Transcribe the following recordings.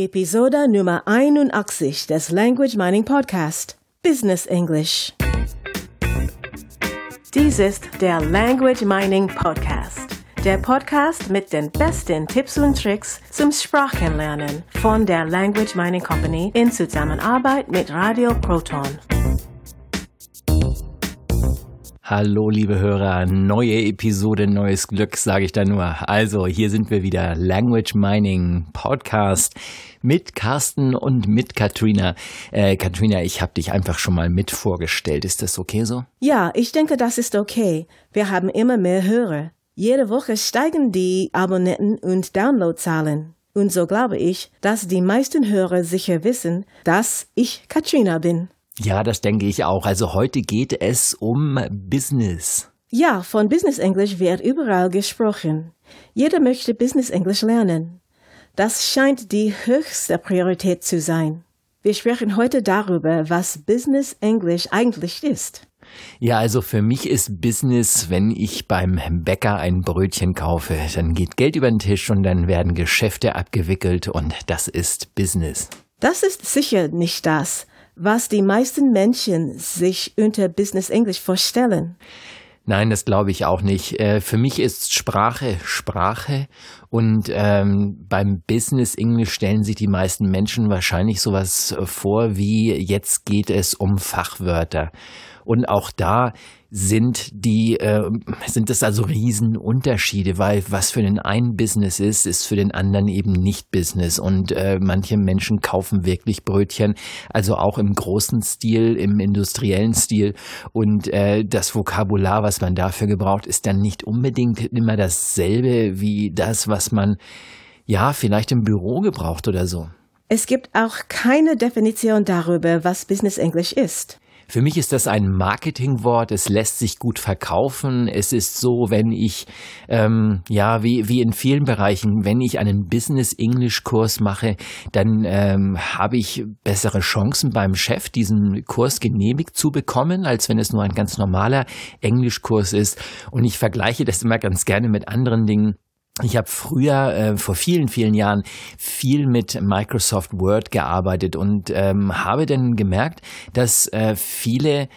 Episode Nummer 81 des Language Mining Podcast Business English. Dies ist der Language Mining Podcast. Der Podcast mit den besten Tipps und Tricks zum Sprachenlernen von der Language Mining Company in Zusammenarbeit mit Radio Proton. Hallo, liebe Hörer, neue Episode, neues Glück, sage ich da nur. Also, hier sind wir wieder, Language Mining Podcast mit Carsten und mit Katrina. Äh, Katrina, ich habe dich einfach schon mal mit vorgestellt. Ist das okay so? Ja, ich denke, das ist okay. Wir haben immer mehr Hörer. Jede Woche steigen die Abonnenten und Downloadzahlen. Und so glaube ich, dass die meisten Hörer sicher wissen, dass ich Katrina bin. Ja, das denke ich auch. Also heute geht es um Business. Ja, von Business English wird überall gesprochen. Jeder möchte Business English lernen. Das scheint die höchste Priorität zu sein. Wir sprechen heute darüber, was Business English eigentlich ist. Ja, also für mich ist Business, wenn ich beim Bäcker ein Brötchen kaufe, dann geht Geld über den Tisch und dann werden Geschäfte abgewickelt und das ist Business. Das ist sicher nicht das, was die meisten Menschen sich unter Business English vorstellen. Nein, das glaube ich auch nicht. Äh, für mich ist Sprache Sprache und ähm, beim Business English stellen sich die meisten Menschen wahrscheinlich sowas vor wie jetzt geht es um Fachwörter. Und auch da sind die, äh, sind das also Riesenunterschiede, weil was für den einen Business ist, ist für den anderen eben nicht Business. Und äh, manche Menschen kaufen wirklich Brötchen, also auch im großen Stil, im industriellen Stil. Und äh, das Vokabular, was man dafür gebraucht, ist dann nicht unbedingt immer dasselbe wie das, was man ja vielleicht im Büro gebraucht oder so. Es gibt auch keine Definition darüber, was Business English ist. Für mich ist das ein Marketingwort. Es lässt sich gut verkaufen. Es ist so, wenn ich, ähm, ja, wie, wie in vielen Bereichen, wenn ich einen Business-English-Kurs mache, dann ähm, habe ich bessere Chancen beim Chef, diesen Kurs genehmigt zu bekommen, als wenn es nur ein ganz normaler Englischkurs ist. Und ich vergleiche das immer ganz gerne mit anderen Dingen. Ich habe früher, äh, vor vielen, vielen Jahren, viel mit Microsoft Word gearbeitet und ähm, habe dann gemerkt, dass äh, viele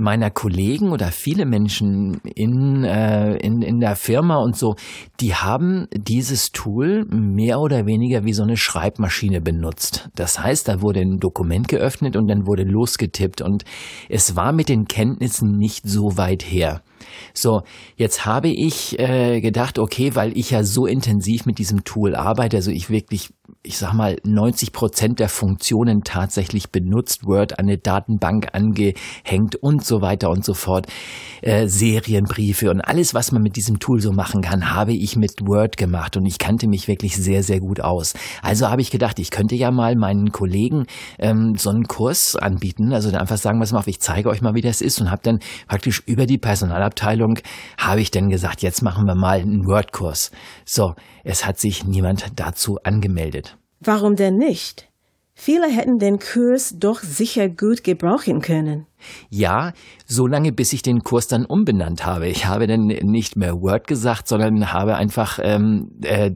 meiner Kollegen oder viele Menschen in, äh, in, in der Firma und so, die haben dieses Tool mehr oder weniger wie so eine Schreibmaschine benutzt. Das heißt, da wurde ein Dokument geöffnet und dann wurde losgetippt und es war mit den Kenntnissen nicht so weit her. So, jetzt habe ich äh, gedacht, okay, weil ich ja so intensiv mit diesem Tool arbeite, also ich wirklich, ich sag mal, 90 Prozent der Funktionen tatsächlich benutzt, Word an eine Datenbank angehängt und so weiter und so fort, äh, Serienbriefe und alles, was man mit diesem Tool so machen kann, habe ich mit Word gemacht und ich kannte mich wirklich sehr, sehr gut aus. Also habe ich gedacht, ich könnte ja mal meinen Kollegen ähm, so einen Kurs anbieten, also einfach sagen, was auf, ich zeige euch mal, wie das ist und habe dann praktisch über die Personalabteilung Abteilung habe ich denn gesagt, jetzt machen wir mal einen Wordkurs. So, es hat sich niemand dazu angemeldet. Warum denn nicht? Viele hätten den Kurs doch sicher gut gebrauchen können. Ja, so lange, bis ich den Kurs dann umbenannt habe. Ich habe dann nicht mehr Word gesagt, sondern habe einfach ähm, äh,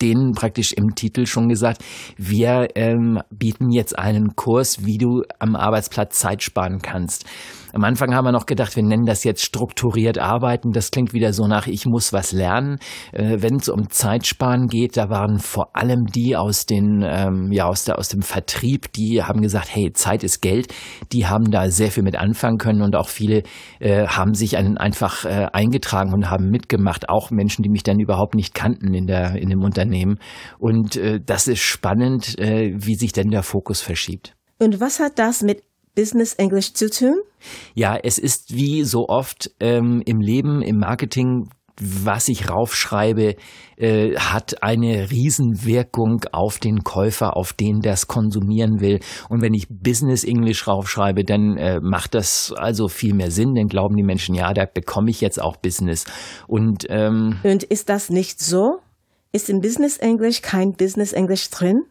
denen praktisch im Titel schon gesagt, wir ähm, bieten jetzt einen Kurs, wie du am Arbeitsplatz Zeit sparen kannst. Am Anfang haben wir noch gedacht, wir nennen das jetzt strukturiert arbeiten. Das klingt wieder so nach, ich muss was lernen. Äh, Wenn es um Zeitsparen geht, da waren vor allem die aus den, ähm, ja, aus, der, aus dem Vertrieb, die haben gesagt, hey, Zeit ist Geld. Die haben da sehr viel mit anfangen können und auch viele äh, haben sich einen einfach äh, eingetragen und haben mitgemacht. Auch Menschen, die mich dann überhaupt nicht kannten in der, in dem Unternehmen. Und äh, das ist spannend, äh, wie sich denn der Fokus verschiebt. Und was hat das mit Business English zu tun? Ja, es ist wie so oft ähm, im Leben, im Marketing, was ich raufschreibe, äh, hat eine Riesenwirkung auf den Käufer, auf den, es konsumieren will. Und wenn ich Business English raufschreibe, dann äh, macht das also viel mehr Sinn. Dann glauben die Menschen, ja, da bekomme ich jetzt auch Business. Und, ähm, Und ist das nicht so? Ist in Business English kein Business English drin?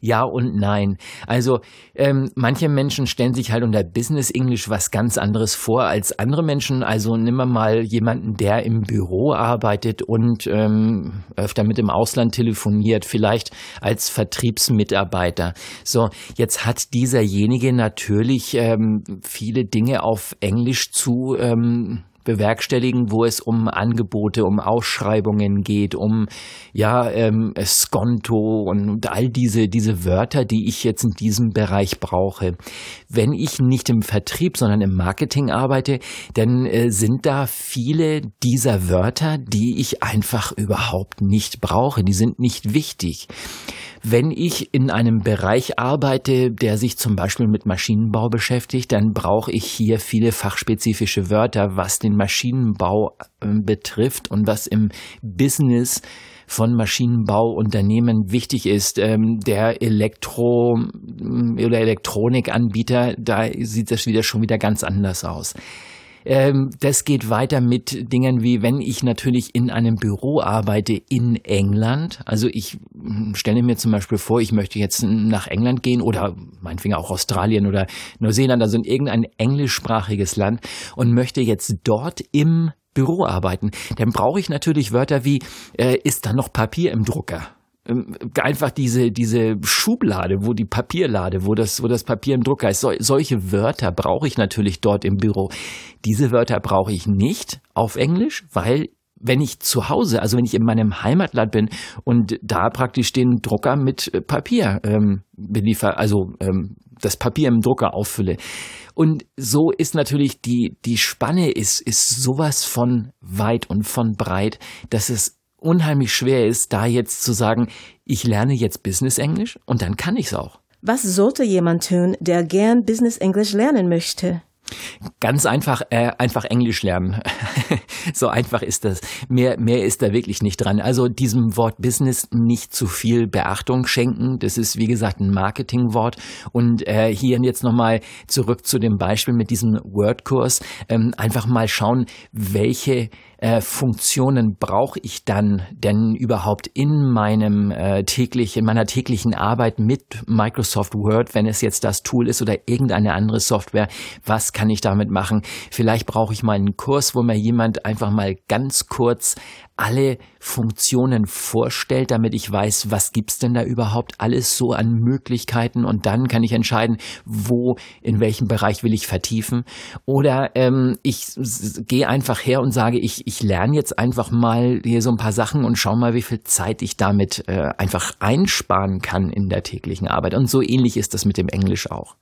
Ja und nein. Also ähm, manche Menschen stellen sich halt unter Business English was ganz anderes vor als andere Menschen. Also nimm mal jemanden, der im Büro arbeitet und ähm, öfter mit dem Ausland telefoniert, vielleicht als Vertriebsmitarbeiter. So, jetzt hat dieserjenige natürlich ähm, viele Dinge auf Englisch zu ähm, bewerkstelligen, wo es um Angebote, um Ausschreibungen geht, um ja ähm, Skonto und all diese diese Wörter, die ich jetzt in diesem Bereich brauche. Wenn ich nicht im Vertrieb, sondern im Marketing arbeite, dann äh, sind da viele dieser Wörter, die ich einfach überhaupt nicht brauche. Die sind nicht wichtig. Wenn ich in einem Bereich arbeite, der sich zum Beispiel mit Maschinenbau beschäftigt, dann brauche ich hier viele fachspezifische Wörter, was den Maschinenbau äh, betrifft und was im Business von Maschinenbauunternehmen wichtig ist. Ähm, der Elektro- oder Elektronikanbieter, da sieht das wieder schon wieder ganz anders aus. Ähm, das geht weiter mit Dingen wie, wenn ich natürlich in einem Büro arbeite in England. Also ich hm, stelle mir zum Beispiel vor, ich möchte jetzt nach England gehen oder meinetwegen auch Australien oder Neuseeland, also in irgendein englischsprachiges Land und möchte jetzt dort im Büro arbeiten, dann brauche ich natürlich Wörter wie, äh, ist da noch Papier im Drucker? Ähm, einfach diese, diese Schublade, wo die Papierlade, wo das, wo das Papier im Drucker ist. So, solche Wörter brauche ich natürlich dort im Büro. Diese Wörter brauche ich nicht auf Englisch, weil wenn ich zu Hause, also wenn ich in meinem Heimatland bin und da praktisch den Drucker mit äh, Papier ähm, beliefer, also ähm, das Papier im Drucker auffülle. Und so ist natürlich die, die Spanne ist, ist sowas von weit und von breit, dass es unheimlich schwer ist, da jetzt zu sagen, ich lerne jetzt Business Englisch und dann kann ich's auch. Was sollte jemand tun, der gern Business English lernen möchte? Ganz einfach, äh, einfach Englisch lernen. so einfach ist das. Mehr, mehr ist da wirklich nicht dran. Also diesem Wort Business nicht zu viel Beachtung schenken. Das ist, wie gesagt, ein Marketingwort. Und äh, hier jetzt nochmal zurück zu dem Beispiel mit diesem Wordkurs. Ähm, einfach mal schauen, welche äh, Funktionen brauche ich dann denn überhaupt in meinem äh, täglich, in meiner täglichen Arbeit mit Microsoft Word, wenn es jetzt das Tool ist oder irgendeine andere Software? Was kann ich damit machen? Vielleicht brauche ich mal einen Kurs, wo mir jemand einfach mal ganz kurz alle Funktionen vorstellt, damit ich weiß, was gibt's denn da überhaupt alles so an Möglichkeiten und dann kann ich entscheiden, wo, in welchem Bereich will ich vertiefen. Oder ähm, ich gehe einfach her und sage, ich, ich lerne jetzt einfach mal hier so ein paar Sachen und schau mal, wie viel Zeit ich damit äh, einfach einsparen kann in der täglichen Arbeit. Und so ähnlich ist das mit dem Englisch auch.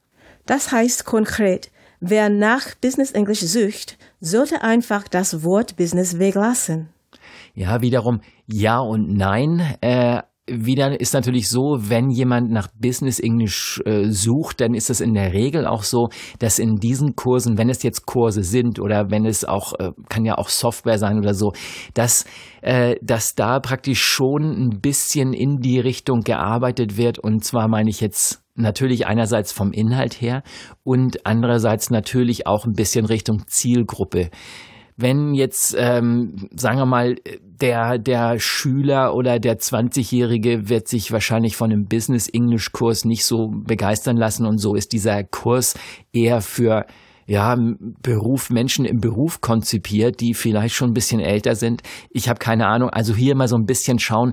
Das heißt konkret, wer nach Business English sucht, sollte einfach das Wort Business weglassen. Ja, wiederum ja und nein. Äh, wieder ist natürlich so, wenn jemand nach Business English äh, sucht, dann ist es in der Regel auch so, dass in diesen Kursen, wenn es jetzt Kurse sind oder wenn es auch, äh, kann ja auch Software sein oder so, dass, äh, dass da praktisch schon ein bisschen in die Richtung gearbeitet wird. Und zwar meine ich jetzt natürlich einerseits vom Inhalt her und andererseits natürlich auch ein bisschen Richtung Zielgruppe wenn jetzt, ähm, sagen wir mal, der, der Schüler oder der 20-Jährige wird sich wahrscheinlich von einem Business-English-Kurs nicht so begeistern lassen und so ist dieser Kurs eher für ja, Beruf, Menschen im Beruf konzipiert, die vielleicht schon ein bisschen älter sind. Ich habe keine Ahnung. Also hier mal so ein bisschen schauen,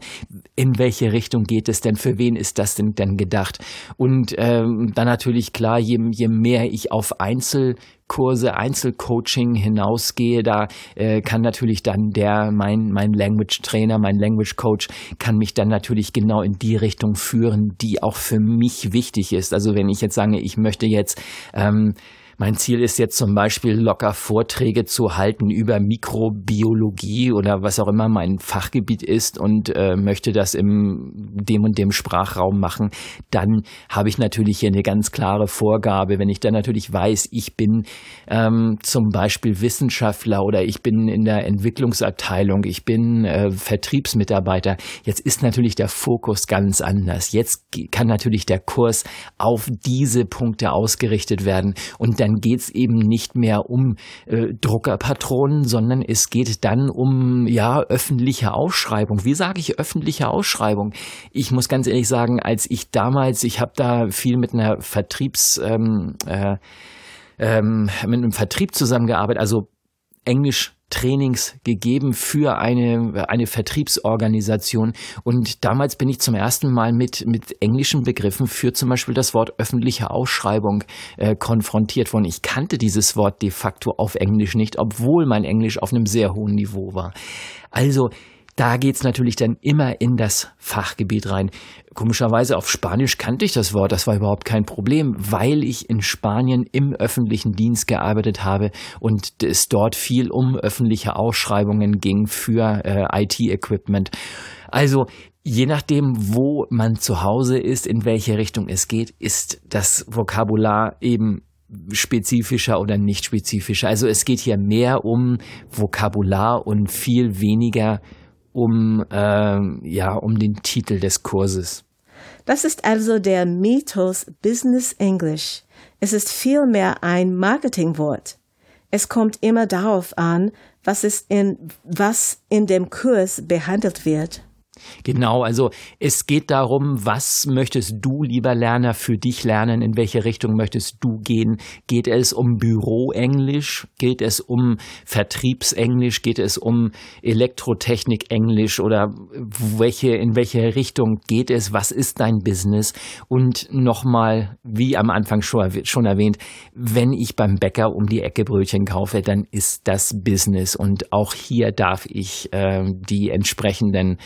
in welche Richtung geht es denn, für wen ist das denn, denn gedacht? Und ähm, dann natürlich klar, je, je mehr ich auf Einzelkurse, Einzelcoaching hinausgehe, da äh, kann natürlich dann der, mein, mein Language Trainer, mein Language Coach, kann mich dann natürlich genau in die Richtung führen, die auch für mich wichtig ist. Also wenn ich jetzt sage, ich möchte jetzt ähm, mein Ziel ist jetzt zum Beispiel locker Vorträge zu halten über Mikrobiologie oder was auch immer mein Fachgebiet ist und äh, möchte das im dem und dem Sprachraum machen. Dann habe ich natürlich hier eine ganz klare Vorgabe. Wenn ich dann natürlich weiß, ich bin ähm, zum Beispiel Wissenschaftler oder ich bin in der Entwicklungsabteilung, ich bin äh, Vertriebsmitarbeiter. Jetzt ist natürlich der Fokus ganz anders. Jetzt kann natürlich der Kurs auf diese Punkte ausgerichtet werden und dann dann geht's eben nicht mehr um äh, Druckerpatronen, sondern es geht dann um ja öffentliche Ausschreibung. Wie sage ich öffentliche Ausschreibung? Ich muss ganz ehrlich sagen, als ich damals, ich habe da viel mit einer Vertriebs ähm, äh, ähm, mit einem Vertrieb zusammengearbeitet, also Englisch Trainings gegeben für eine, eine Vertriebsorganisation. Und damals bin ich zum ersten Mal mit, mit englischen Begriffen für zum Beispiel das Wort öffentliche Ausschreibung äh, konfrontiert worden. Ich kannte dieses Wort de facto auf Englisch nicht, obwohl mein Englisch auf einem sehr hohen Niveau war. Also da geht's natürlich dann immer in das Fachgebiet rein. Komischerweise auf Spanisch kannte ich das Wort, das war überhaupt kein Problem, weil ich in Spanien im öffentlichen Dienst gearbeitet habe und es dort viel um öffentliche Ausschreibungen ging für äh, IT-Equipment. Also je nachdem, wo man zu Hause ist, in welche Richtung es geht, ist das Vokabular eben spezifischer oder nicht spezifischer. Also es geht hier mehr um Vokabular und viel weniger um, äh, ja, um den Titel des Kurses. Das ist also der Mythos Business English. Es ist vielmehr ein Marketingwort. Es kommt immer darauf an, was, in, was in dem Kurs behandelt wird. Genau, also es geht darum, was möchtest du, lieber Lerner, für dich lernen? In welche Richtung möchtest du gehen? Geht es um Büroenglisch? Geht es um Vertriebsenglisch? Geht es um Elektrotechnik-Englisch? Oder welche, in welche Richtung geht es? Was ist dein Business? Und nochmal, wie am Anfang schon, erwähnt, wenn ich beim Bäcker um die Ecke Brötchen kaufe, dann ist das Business. Und auch hier darf ich äh, die entsprechenden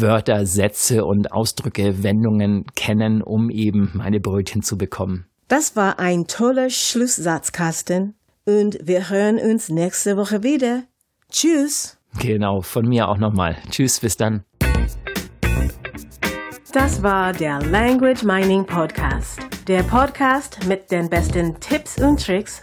Wörter, Sätze und Ausdrücke, Wendungen kennen, um eben meine Brötchen zu bekommen. Das war ein toller Schlusssatz, Carsten. Und wir hören uns nächste Woche wieder. Tschüss. Genau, von mir auch nochmal. Tschüss, bis dann. Das war der Language Mining Podcast. Der Podcast mit den besten Tipps und Tricks